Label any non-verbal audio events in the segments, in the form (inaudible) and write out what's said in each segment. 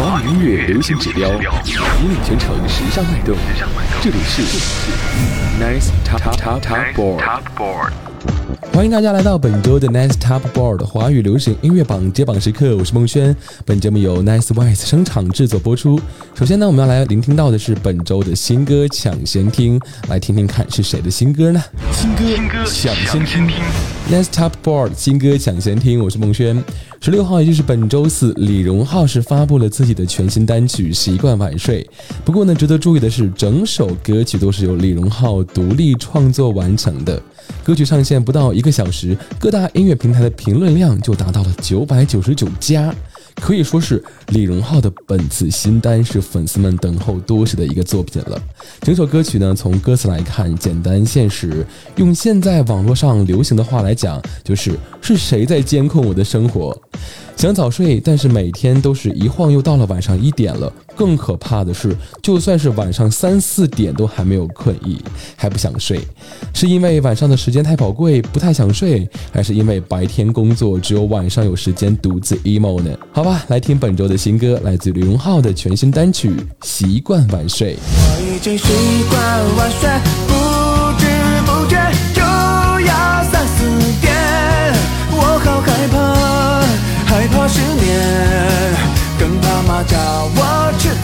华语音乐流行指标，引领全城时尚脉动。这里是 Nice Top Top Top Board。欢迎大家来到本周的 Nice Top Board 华语流行音乐榜揭榜时刻，我是孟轩。本节目由 Nice Wise 声场制作播出。首先呢，我们要来聆听到的是本周的新歌抢先听，来听听看是谁的新歌呢？新歌抢先听 Next Top Board 新歌抢先听，我是孟轩。十六号，也就是本周四，李荣浩是发布了自己的全新单曲《习惯晚睡》。不过呢，值得注意的是，整首歌曲都是由李荣浩独立创作完成的。歌曲上线不到一个小时，各大音乐平台的评论量就达到了九百九十九加。可以说是李荣浩的本次新单是粉丝们等候多时的一个作品了。整首歌曲呢，从歌词来看，简单现实，用现在网络上流行的话来讲，就是是谁在监控我的生活？想早睡，但是每天都是一晃又到了晚上一点了。更可怕的是，就算是晚上三四点都还没有困意，还不想睡，是因为晚上的时间太宝贵，不太想睡，还是因为白天工作，只有晚上有时间独自 emo 呢？好吧，来听本周的新歌，来自李荣浩的全新单曲《习惯晚睡》。我已经习惯晚睡，不知不觉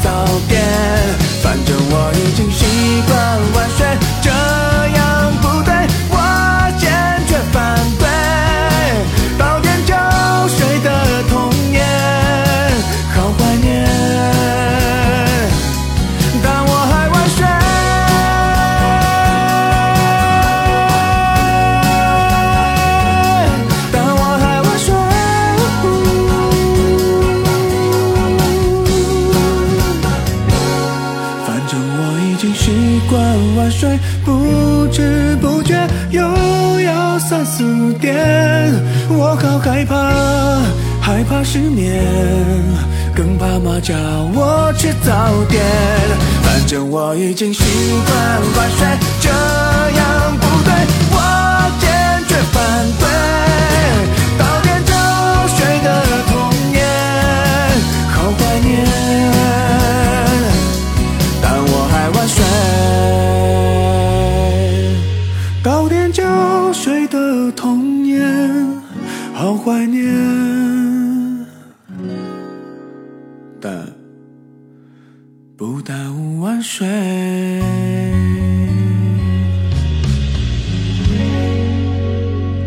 早点。反正我已经我好害怕，害怕失眠，更怕妈叫我吃早点。反正我已经习惯晚睡，这样睡。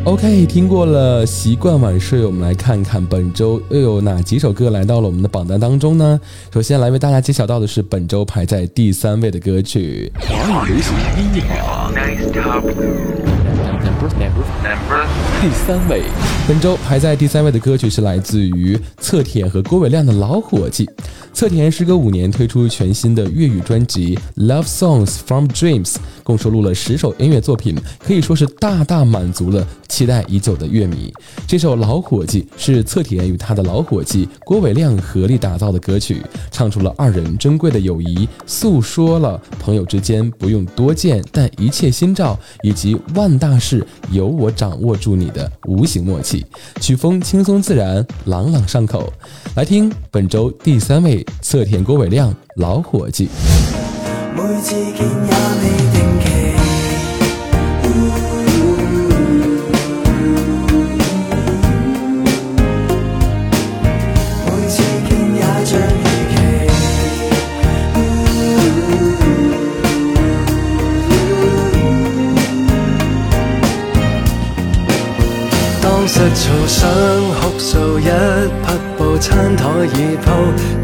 OK，听过了习惯晚睡，我们来看看本周又有哪几首歌来到了我们的榜单当中呢？首先来为大家揭晓到的是本周排在第三位的歌曲，华语流行音乐榜 (laughs) 第三位。本周排在第三位的歌曲是来自于侧田和郭伟亮的《老伙计》。侧田时隔五年推出全新的粤语专辑《Love Songs from Dreams》，共收录了十首音乐作品，可以说是大大满足了期待已久的乐迷。这首《老伙计》是侧田与他的老伙计郭伟亮合力打造的歌曲，唱出了二人珍贵的友谊，诉说了朋友之间不用多见，但一切心照，以及万大事由我掌握住你的无形默契。曲风轻松自然，朗朗上口。来听本周第三位侧田郭伟亮《老伙计》。每次见也未定。匹布餐台已铺，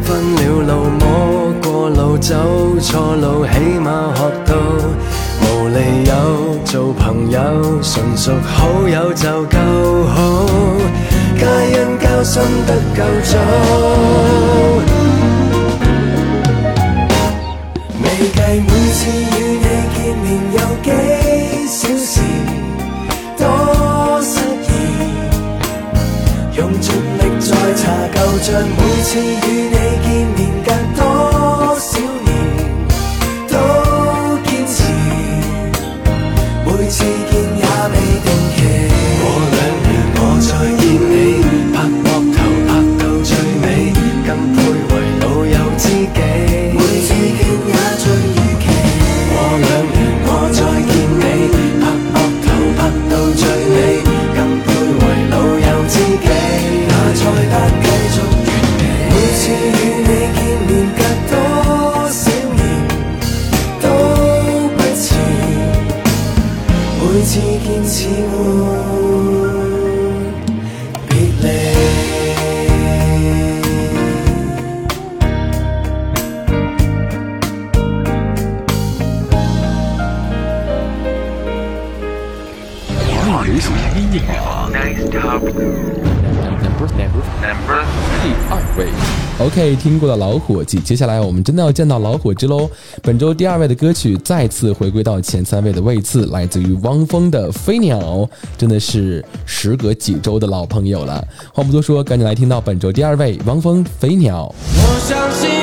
分了路摸过路，走错路，起码学到无理由做朋友，纯属好友就够好，皆因交心得够早。像，每次与你见面隔多少年，都坚持。每次见也未定期。過兩年我再見 OK，听过的老伙计，接下来我们真的要见到老伙计喽！本周第二位的歌曲再次回归到前三位的位次，来自于汪峰的《飞鸟》，真的是时隔几周的老朋友了。话不多说，赶紧来听到本周第二位汪峰《飞鸟》。我相信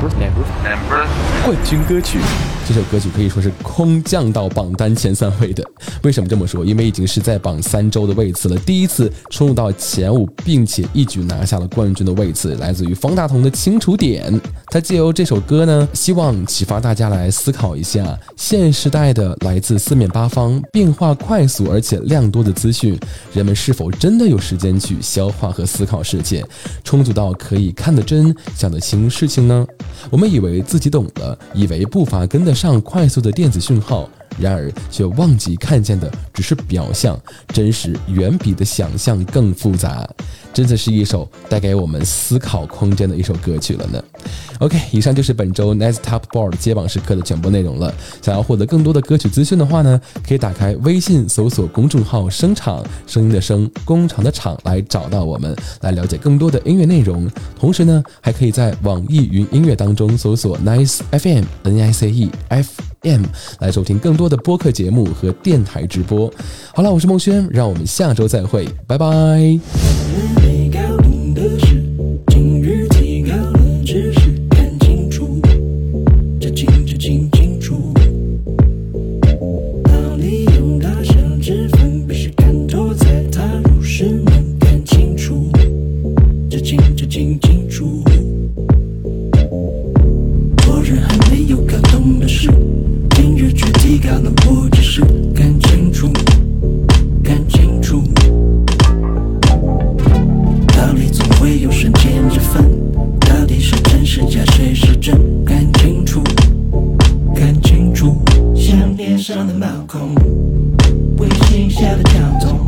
冠军歌曲。这首歌曲可以说是空降到榜单前三位的。为什么这么说？因为已经是在榜三周的位次了，第一次冲入到前五，并且一举拿下了冠军的位次，来自于方大同的《清楚点》。他借由这首歌呢，希望启发大家来思考一下，现时代的来自四面八方、变化快速而且量多的资讯，人们是否真的有时间去消化和思考世界，充足到可以看得真、想得清事情呢？我们以为自己懂了，以为步伐跟得上快速的电子讯号。然而，却忘记看见的只是表象，真实远比的想象更复杂。真的是一首带给我们思考空间的一首歌曲了呢。OK，以上就是本周 Nice Top Board 接榜时刻的全部内容了。想要获得更多的歌曲资讯的话呢，可以打开微信搜索公众号“声场”，声音的声，工厂的厂，来找到我们，来了解更多的音乐内容。同时呢，还可以在网易云音乐当中搜索 Nice FM N I C E F M 来收听更多的播客节目和电台直播。好了，我是孟轩，让我们下周再会，拜拜。On the Malcolm. We King Shadow Town Tom.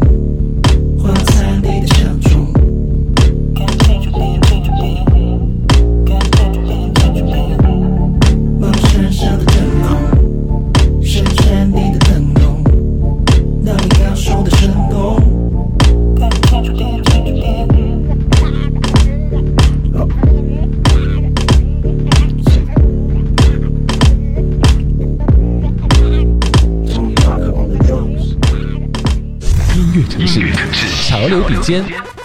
间。